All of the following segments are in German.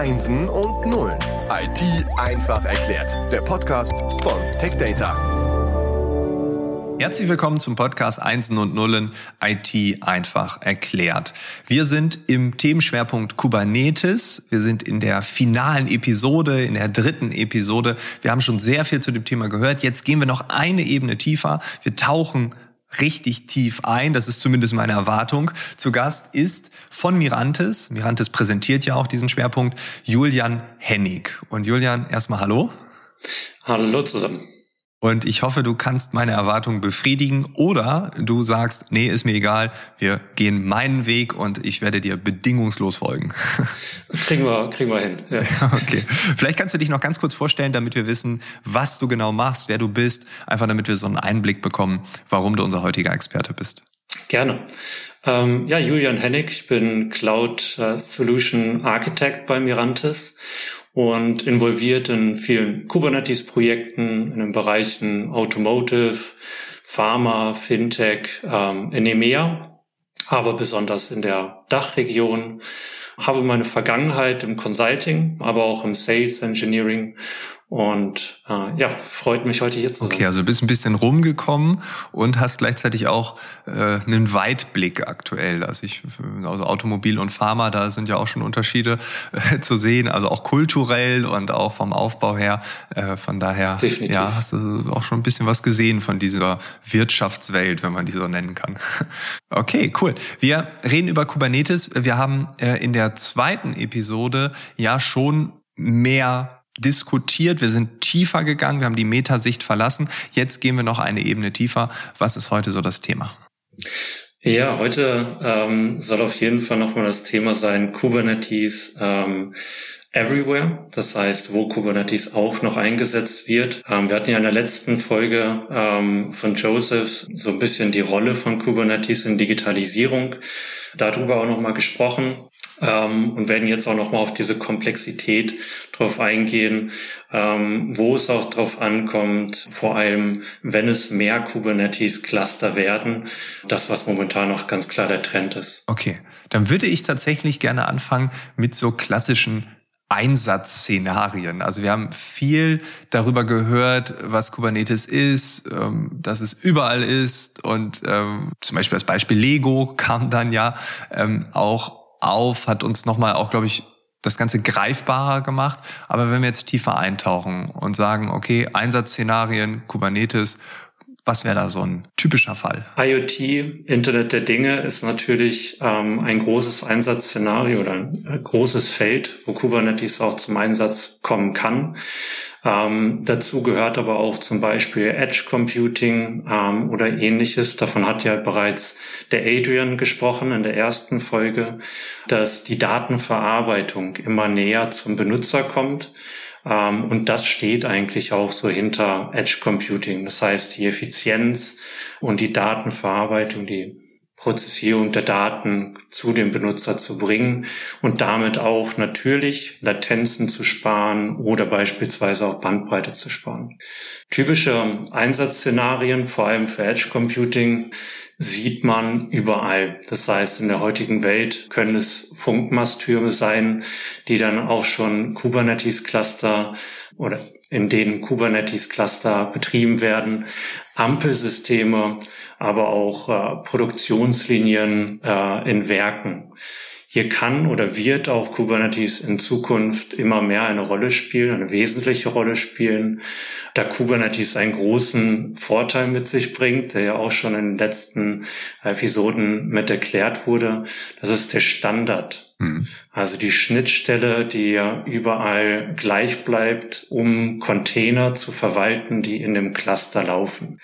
Einsen und Nullen. IT einfach erklärt. Der Podcast von TechData. Herzlich willkommen zum Podcast Einsen und Nullen IT einfach erklärt. Wir sind im Themenschwerpunkt Kubernetes. Wir sind in der finalen Episode, in der dritten Episode. Wir haben schon sehr viel zu dem Thema gehört. Jetzt gehen wir noch eine Ebene tiefer. Wir tauchen richtig tief ein. Das ist zumindest meine Erwartung. Zu Gast ist von Mirantes, Mirantes präsentiert ja auch diesen Schwerpunkt, Julian Hennig. Und Julian, erstmal hallo. Hallo zusammen. Und ich hoffe, du kannst meine Erwartungen befriedigen oder du sagst, nee, ist mir egal, wir gehen meinen Weg und ich werde dir bedingungslos folgen. Kriegen wir, kriegen wir hin. Ja. Okay. Vielleicht kannst du dich noch ganz kurz vorstellen, damit wir wissen, was du genau machst, wer du bist, einfach damit wir so einen Einblick bekommen, warum du unser heutiger Experte bist. Gerne. Ähm, ja, Julian Hennig, ich bin Cloud äh, Solution Architect bei Mirantis und involviert in vielen Kubernetes-Projekten in den Bereichen Automotive, Pharma, Fintech, ähm, in EMEA, aber besonders in der Dachregion. Habe meine Vergangenheit im Consulting, aber auch im Sales Engineering und äh, ja, freut mich heute hier zu sein. Okay, also du bist ein bisschen rumgekommen und hast gleichzeitig auch äh, einen Weitblick aktuell. Also ich, also Automobil und Pharma, da sind ja auch schon Unterschiede äh, zu sehen, also auch kulturell und auch vom Aufbau her. Äh, von daher Definitiv. ja, hast du auch schon ein bisschen was gesehen von dieser Wirtschaftswelt, wenn man die so nennen kann. Okay, cool. Wir reden über Kubernetes. Wir haben äh, in der zweiten Episode ja schon mehr diskutiert, wir sind tiefer gegangen, wir haben die Metasicht verlassen. Jetzt gehen wir noch eine Ebene tiefer. Was ist heute so das Thema? Ja, heute ähm, soll auf jeden Fall nochmal das Thema sein Kubernetes ähm, Everywhere, das heißt, wo Kubernetes auch noch eingesetzt wird. Ähm, wir hatten ja in der letzten Folge ähm, von Joseph so ein bisschen die Rolle von Kubernetes in Digitalisierung darüber auch nochmal gesprochen ähm, und werden jetzt auch nochmal auf diese Komplexität drauf eingehen, ähm, wo es auch drauf ankommt, vor allem wenn es mehr Kubernetes-Cluster werden, das, was momentan noch ganz klar der Trend ist. Okay, dann würde ich tatsächlich gerne anfangen mit so klassischen Einsatzszenarien. Also wir haben viel darüber gehört, was Kubernetes ist, ähm, dass es überall ist und ähm, zum Beispiel das Beispiel Lego kam dann ja ähm, auch auf, hat uns nochmal auch, glaube ich, das Ganze greifbarer gemacht. Aber wenn wir jetzt tiefer eintauchen und sagen, okay, Einsatzszenarien, Kubernetes, was wäre da so ein typischer Fall? IoT, Internet der Dinge, ist natürlich ähm, ein großes Einsatzszenario oder ein äh, großes Feld, wo Kubernetes auch zum Einsatz kommen kann. Ähm, dazu gehört aber auch zum Beispiel Edge Computing ähm, oder ähnliches. Davon hat ja bereits der Adrian gesprochen in der ersten Folge, dass die Datenverarbeitung immer näher zum Benutzer kommt. Ähm, und das steht eigentlich auch so hinter Edge Computing. Das heißt, die Effizienz und die Datenverarbeitung, die Prozessierung der Daten zu dem Benutzer zu bringen und damit auch natürlich Latenzen zu sparen oder beispielsweise auch Bandbreite zu sparen. Typische Einsatzszenarien, vor allem für Edge Computing, sieht man überall. Das heißt, in der heutigen Welt können es Funkmasttürme sein, die dann auch schon Kubernetes-Cluster oder in denen Kubernetes-Cluster betrieben werden, Ampelsysteme, aber auch äh, Produktionslinien äh, in Werken. Hier kann oder wird auch Kubernetes in Zukunft immer mehr eine Rolle spielen, eine wesentliche Rolle spielen, da Kubernetes einen großen Vorteil mit sich bringt, der ja auch schon in den letzten Episoden mit erklärt wurde. Das ist der Standard. Mhm. Also die Schnittstelle, die ja überall gleich bleibt, um Container zu verwalten, die in dem Cluster laufen.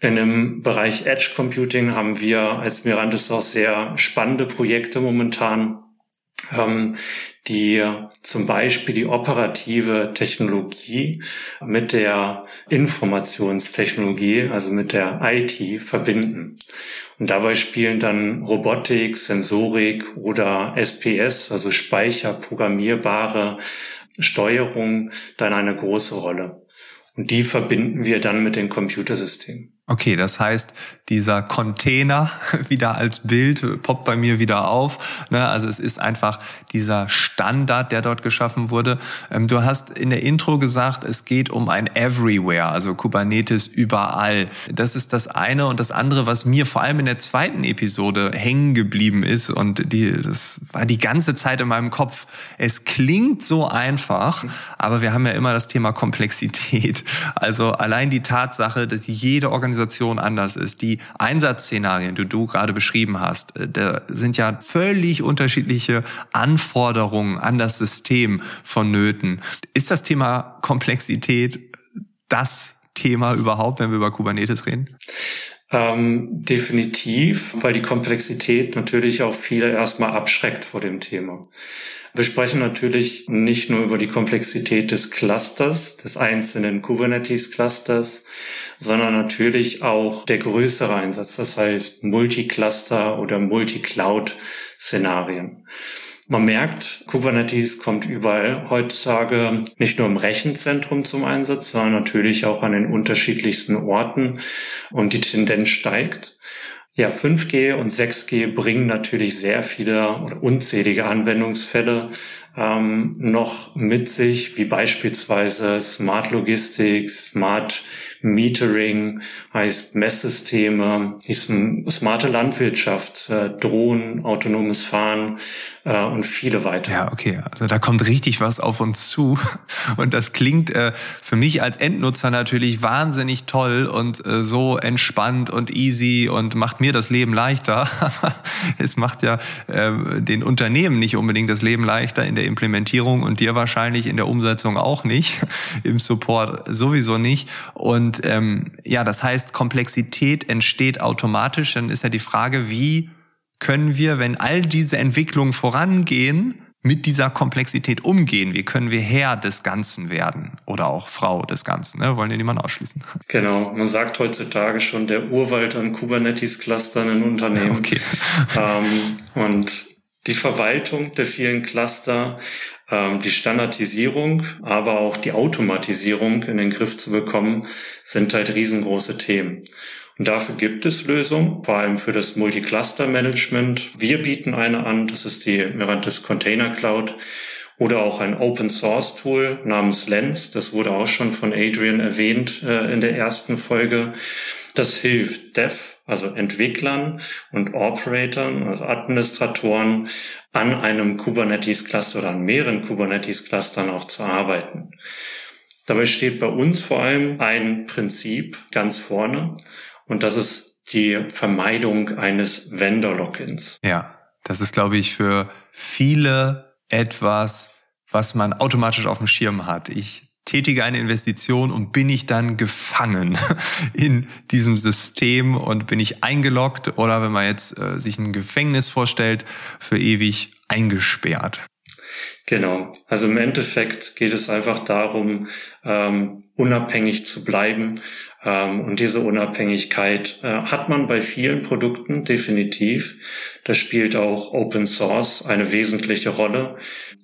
In dem Bereich Edge Computing haben wir als Mirantis auch sehr spannende Projekte momentan, ähm, die zum Beispiel die operative Technologie mit der Informationstechnologie, also mit der IT verbinden. Und dabei spielen dann Robotik, Sensorik oder SPS, also speicherprogrammierbare Steuerung, dann eine große Rolle. Und die verbinden wir dann mit den Computersystemen. Okay, das heißt, dieser Container wieder als Bild poppt bei mir wieder auf. Ne? Also es ist einfach dieser Standard, der dort geschaffen wurde. Ähm, du hast in der Intro gesagt, es geht um ein Everywhere, also Kubernetes überall. Das ist das eine. Und das andere, was mir vor allem in der zweiten Episode hängen geblieben ist und die, das war die ganze Zeit in meinem Kopf. Es klingt so einfach, aber wir haben ja immer das Thema Komplexität. Also allein die Tatsache, dass jede Organisation anders ist, die Einsatzszenarien, die du gerade beschrieben hast, äh, da sind ja völlig unterschiedliche Anforderungen an das System vonnöten. Ist das Thema Komplexität das Thema überhaupt, wenn wir über Kubernetes reden? Ähm, definitiv, weil die Komplexität natürlich auch viele erstmal abschreckt vor dem Thema. Wir sprechen natürlich nicht nur über die Komplexität des Clusters, des einzelnen Kubernetes-Clusters, sondern natürlich auch der größere Einsatz, das heißt Multicluster oder Multicloud-Szenarien. Man merkt, Kubernetes kommt überall heutzutage nicht nur im Rechenzentrum zum Einsatz, sondern natürlich auch an den unterschiedlichsten Orten und die Tendenz steigt. Ja, 5G und 6G bringen natürlich sehr viele oder unzählige Anwendungsfälle ähm, noch mit sich, wie beispielsweise Smart Logistik, Smart Metering, heißt Messsysteme, ist smarte Landwirtschaft, äh, Drohnen, autonomes Fahren, äh, und viele weitere. Ja, okay. Also da kommt richtig was auf uns zu. Und das klingt äh, für mich als Endnutzer natürlich wahnsinnig toll und äh, so entspannt und easy und macht mir das Leben leichter. es macht ja äh, den Unternehmen nicht unbedingt das Leben leichter in der Implementierung und dir wahrscheinlich in der Umsetzung auch nicht, im Support sowieso nicht. Und ähm, ja, das heißt, Komplexität entsteht automatisch. Dann ist ja die Frage, wie können wir, wenn all diese Entwicklungen vorangehen, mit dieser Komplexität umgehen? Wie können wir Herr des Ganzen werden oder auch Frau des Ganzen? Ne? Wollen wir niemanden ausschließen. Genau, man sagt heutzutage schon der Urwald an Kubernetes-Clustern in Unternehmen. Okay. Ähm, und die Verwaltung der vielen Cluster, ähm, die Standardisierung, aber auch die Automatisierung in den Griff zu bekommen, sind halt riesengroße Themen. Und dafür gibt es Lösungen, vor allem für das Multi-Cluster-Management. Wir bieten eine an, das ist die Mirantis Container Cloud oder auch ein Open Source Tool namens Lens. Das wurde auch schon von Adrian erwähnt äh, in der ersten Folge. Das hilft Dev, also Entwicklern und Operatoren, also Administratoren, an einem Kubernetes Cluster oder an mehreren Kubernetes Clustern auch zu arbeiten. Dabei steht bei uns vor allem ein Prinzip ganz vorne. Und das ist die Vermeidung eines Vendor-Logins. Ja, das ist, glaube ich, für viele etwas, was man automatisch auf dem Schirm hat. Ich tätige eine Investition und bin ich dann gefangen in diesem System und bin ich eingeloggt oder wenn man jetzt äh, sich ein Gefängnis vorstellt, für ewig eingesperrt. Genau. Also im Endeffekt geht es einfach darum, ähm, unabhängig zu bleiben ähm, und diese Unabhängigkeit äh, hat man bei vielen Produkten definitiv. Da spielt auch Open Source eine wesentliche Rolle.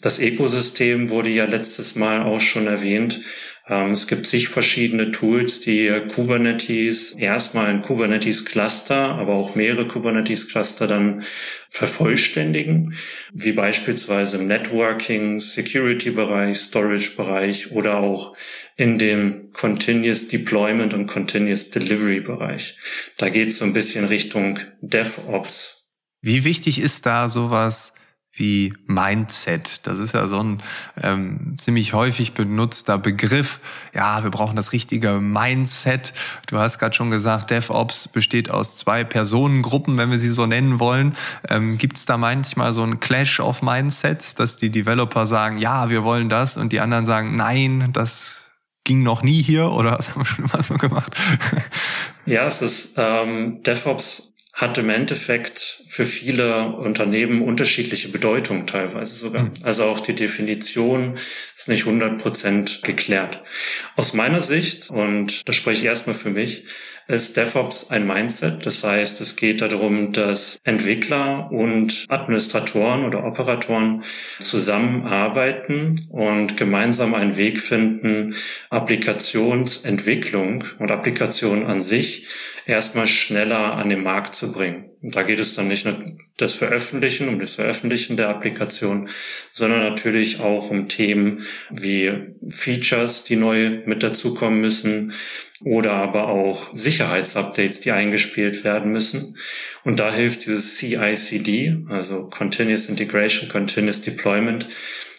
Das Ökosystem wurde ja letztes Mal auch schon erwähnt. Ähm, es gibt sich verschiedene Tools, die Kubernetes erstmal ein Kubernetes Cluster, aber auch mehrere Kubernetes Cluster dann vervollständigen, wie beispielsweise im Networking, Security Bereich, Storage Bereich oder auch in dem Continuous Deployment und Continuous Delivery Bereich. Da geht es so ein bisschen Richtung DevOps. Wie wichtig ist da sowas wie Mindset. Das ist ja so ein ähm, ziemlich häufig benutzter Begriff. Ja, wir brauchen das richtige Mindset. Du hast gerade schon gesagt, DevOps besteht aus zwei Personengruppen, wenn wir sie so nennen wollen. Ähm, Gibt es da manchmal so einen Clash of Mindsets, dass die Developer sagen, ja, wir wollen das und die anderen sagen, nein, das ging noch nie hier oder was haben wir schon immer so gemacht? Ja, es ist ähm, DevOps hat im Endeffekt für viele Unternehmen unterschiedliche Bedeutung teilweise sogar. Mhm. Also auch die Definition ist nicht 100 Prozent geklärt. Aus meiner Sicht, und das spreche ich erstmal für mich, ist DevOps ein Mindset. Das heißt, es geht darum, dass Entwickler und Administratoren oder Operatoren zusammenarbeiten und gemeinsam einen Weg finden, Applikationsentwicklung und Applikation an sich erstmal schneller an den Markt zu bringen. Und da geht es dann nicht nur das Veröffentlichen, um das Veröffentlichen der Applikation, sondern natürlich auch um Themen wie Features, die neu mit dazukommen müssen oder aber auch Sicherheitsupdates, die eingespielt werden müssen. Und da hilft dieses CICD, also Continuous Integration, Continuous Deployment,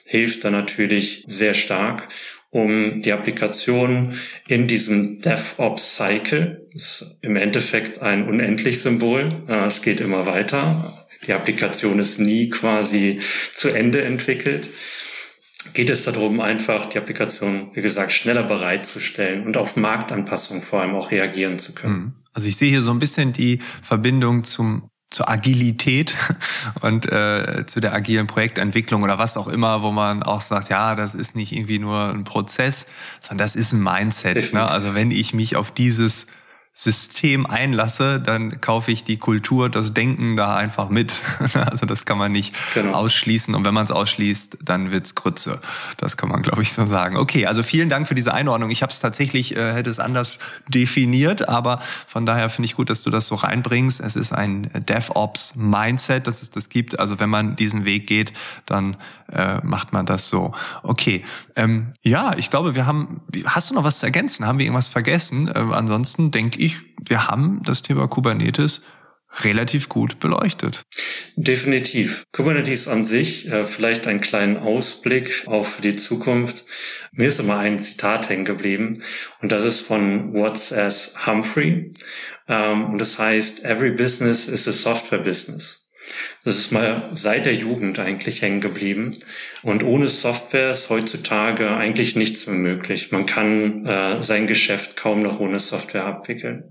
hilft da natürlich sehr stark, um die Applikation in diesem DevOps Cycle, ist im Endeffekt ein unendlich Symbol, es geht immer weiter, die Applikation ist nie quasi zu Ende entwickelt, geht es darum, einfach die Applikation, wie gesagt, schneller bereitzustellen und auf Marktanpassung vor allem auch reagieren zu können. Mhm. Also ich sehe hier so ein bisschen die Verbindung zum zur Agilität und äh, zu der agilen Projektentwicklung oder was auch immer, wo man auch sagt, ja, das ist nicht irgendwie nur ein Prozess, sondern das ist ein Mindset. Ne? Also wenn ich mich auf dieses System einlasse, dann kaufe ich die Kultur, das Denken da einfach mit. Also das kann man nicht genau. ausschließen. Und wenn man es ausschließt, dann wird's Grütze. Das kann man, glaube ich, so sagen. Okay, also vielen Dank für diese Einordnung. Ich habe es tatsächlich, äh, hätte es anders definiert, aber von daher finde ich gut, dass du das so reinbringst. Es ist ein DevOps-Mindset, dass es das gibt. Also wenn man diesen Weg geht, dann äh, macht man das so. Okay, ähm, ja, ich glaube, wir haben. Hast du noch was zu ergänzen? Haben wir irgendwas vergessen? Äh, ansonsten denke ich, wir haben das Thema Kubernetes relativ gut beleuchtet. Definitiv. Kubernetes an sich, äh, vielleicht einen kleinen Ausblick für die Zukunft. Mir ist immer ein Zitat hängen geblieben und das ist von Watts as Humphrey. Ähm, und das heißt, every business is a software business. Das ist mal seit der Jugend eigentlich hängen geblieben. Und ohne Software ist heutzutage eigentlich nichts mehr möglich. Man kann äh, sein Geschäft kaum noch ohne Software abwickeln.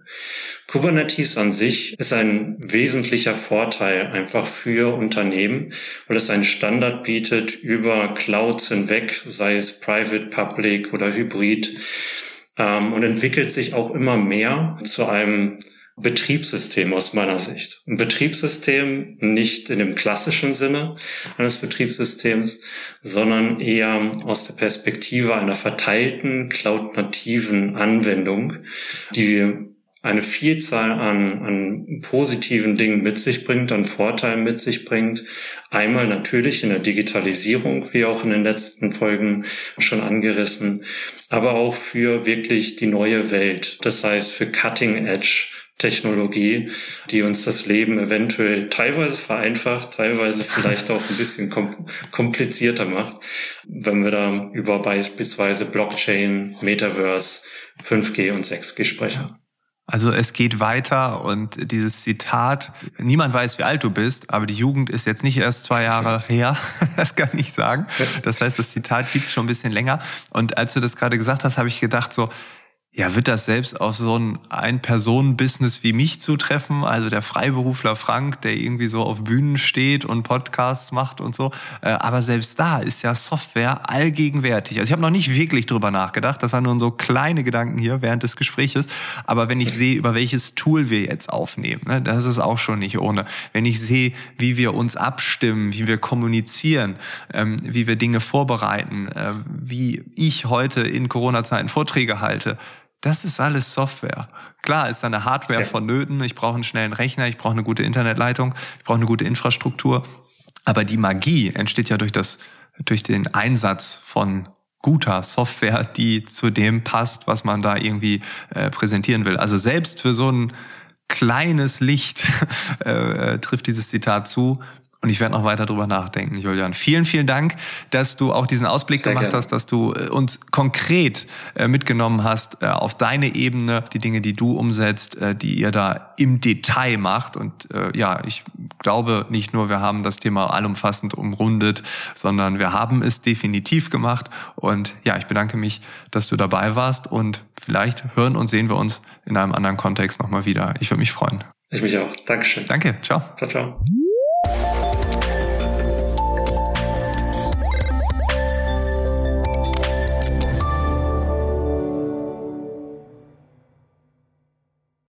Kubernetes an sich ist ein wesentlicher Vorteil einfach für Unternehmen, weil es einen Standard bietet über Clouds hinweg, sei es Private, Public oder Hybrid, ähm, und entwickelt sich auch immer mehr zu einem Betriebssystem aus meiner Sicht. Ein Betriebssystem nicht in dem klassischen Sinne eines Betriebssystems, sondern eher aus der Perspektive einer verteilten, cloud-nativen Anwendung, die eine Vielzahl an, an positiven Dingen mit sich bringt, an Vorteilen mit sich bringt. Einmal natürlich in der Digitalisierung, wie auch in den letzten Folgen schon angerissen, aber auch für wirklich die neue Welt. Das heißt für Cutting Edge Technologie, die uns das Leben eventuell teilweise vereinfacht, teilweise vielleicht auch ein bisschen komplizierter macht, wenn wir da über beispielsweise Blockchain, Metaverse, 5G und 6G sprechen. Also es geht weiter und dieses Zitat, niemand weiß, wie alt du bist, aber die Jugend ist jetzt nicht erst zwei Jahre her, das kann ich sagen. Das heißt, das Zitat gibt schon ein bisschen länger. Und als du das gerade gesagt hast, habe ich gedacht so, ja, wird das selbst auf so ein Ein-Personen-Business wie mich zutreffen? Also der Freiberufler Frank, der irgendwie so auf Bühnen steht und Podcasts macht und so. Äh, aber selbst da ist ja Software allgegenwärtig. Also ich habe noch nicht wirklich drüber nachgedacht. Das waren nur so kleine Gedanken hier während des Gespräches. Aber wenn ich sehe, über welches Tool wir jetzt aufnehmen, ne, das ist auch schon nicht ohne. Wenn ich sehe, wie wir uns abstimmen, wie wir kommunizieren, ähm, wie wir Dinge vorbereiten, äh, wie ich heute in Corona-Zeiten Vorträge halte, das ist alles Software. Klar ist da eine Hardware ja. vonnöten. Ich brauche einen schnellen Rechner, ich brauche eine gute Internetleitung, ich brauche eine gute Infrastruktur. Aber die Magie entsteht ja durch das, durch den Einsatz von guter Software, die zu dem passt, was man da irgendwie äh, präsentieren will. Also selbst für so ein kleines Licht äh, trifft dieses Zitat zu. Und ich werde noch weiter drüber nachdenken, Julian. Vielen, vielen Dank, dass du auch diesen Ausblick Sehr gemacht gerne. hast, dass du äh, uns konkret äh, mitgenommen hast äh, auf deine Ebene, die Dinge, die du umsetzt, die ihr da im Detail macht. Und ja, ich glaube nicht nur, wir haben das Thema allumfassend umrundet, sondern wir haben es definitiv gemacht. Und ja, ich bedanke mich, dass du dabei warst und vielleicht hören und sehen wir uns in einem anderen Kontext nochmal wieder. Ich würde mich freuen. Ich mich auch. Dankeschön. Danke. Ciao. Ciao, ciao.